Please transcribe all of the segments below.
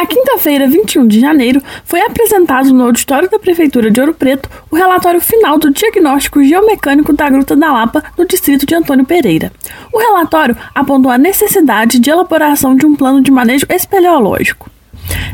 Na quinta-feira, 21 de janeiro, foi apresentado no auditório da Prefeitura de Ouro Preto o relatório final do diagnóstico geomecânico da Gruta da Lapa, no distrito de Antônio Pereira. O relatório apontou a necessidade de elaboração de um plano de manejo espeleológico.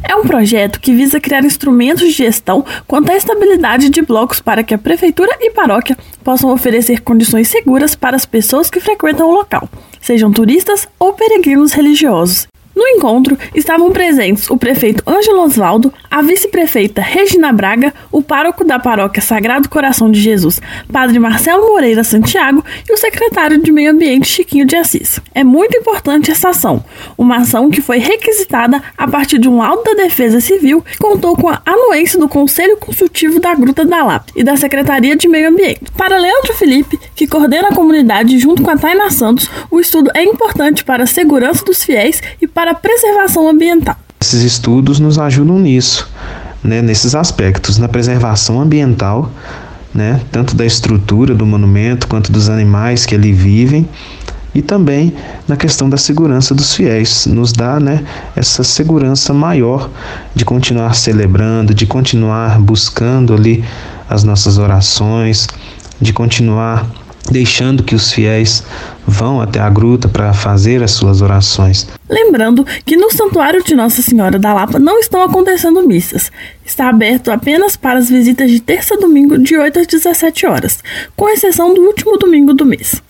É um projeto que visa criar instrumentos de gestão quanto à estabilidade de blocos para que a prefeitura e paróquia possam oferecer condições seguras para as pessoas que frequentam o local, sejam turistas ou peregrinos religiosos, no encontro estavam presentes o prefeito Ângelo Osvaldo, a vice-prefeita Regina Braga, o pároco da paróquia Sagrado Coração de Jesus, padre Marcelo Moreira Santiago e o secretário de Meio Ambiente Chiquinho de Assis. É muito importante essa ação, uma ação que foi requisitada a partir de um laudo da Defesa Civil que contou com a anuência do Conselho Consultivo da Gruta da Lapa e da Secretaria de Meio Ambiente. Para Leandro Felipe, que coordena a comunidade junto com a Taina Santos, o estudo é importante para a segurança dos fiéis e para a preservação ambiental. Esses estudos nos ajudam nisso, né, nesses aspectos, na preservação ambiental, né, tanto da estrutura do monumento quanto dos animais que ali vivem, e também na questão da segurança dos fiéis, nos dá né, essa segurança maior de continuar celebrando, de continuar buscando ali as nossas orações, de continuar deixando que os fiéis vão até a gruta para fazer as suas orações. Lembrando que no Santuário de Nossa Senhora da Lapa não estão acontecendo missas. Está aberto apenas para as visitas de terça a domingo de 8 às 17 horas, com exceção do último domingo do mês.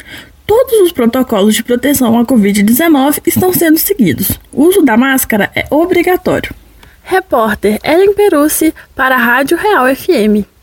Todos os protocolos de proteção à Covid-19 estão sendo seguidos. O uso da máscara é obrigatório. Repórter Ellen Perucci para a Rádio Real FM.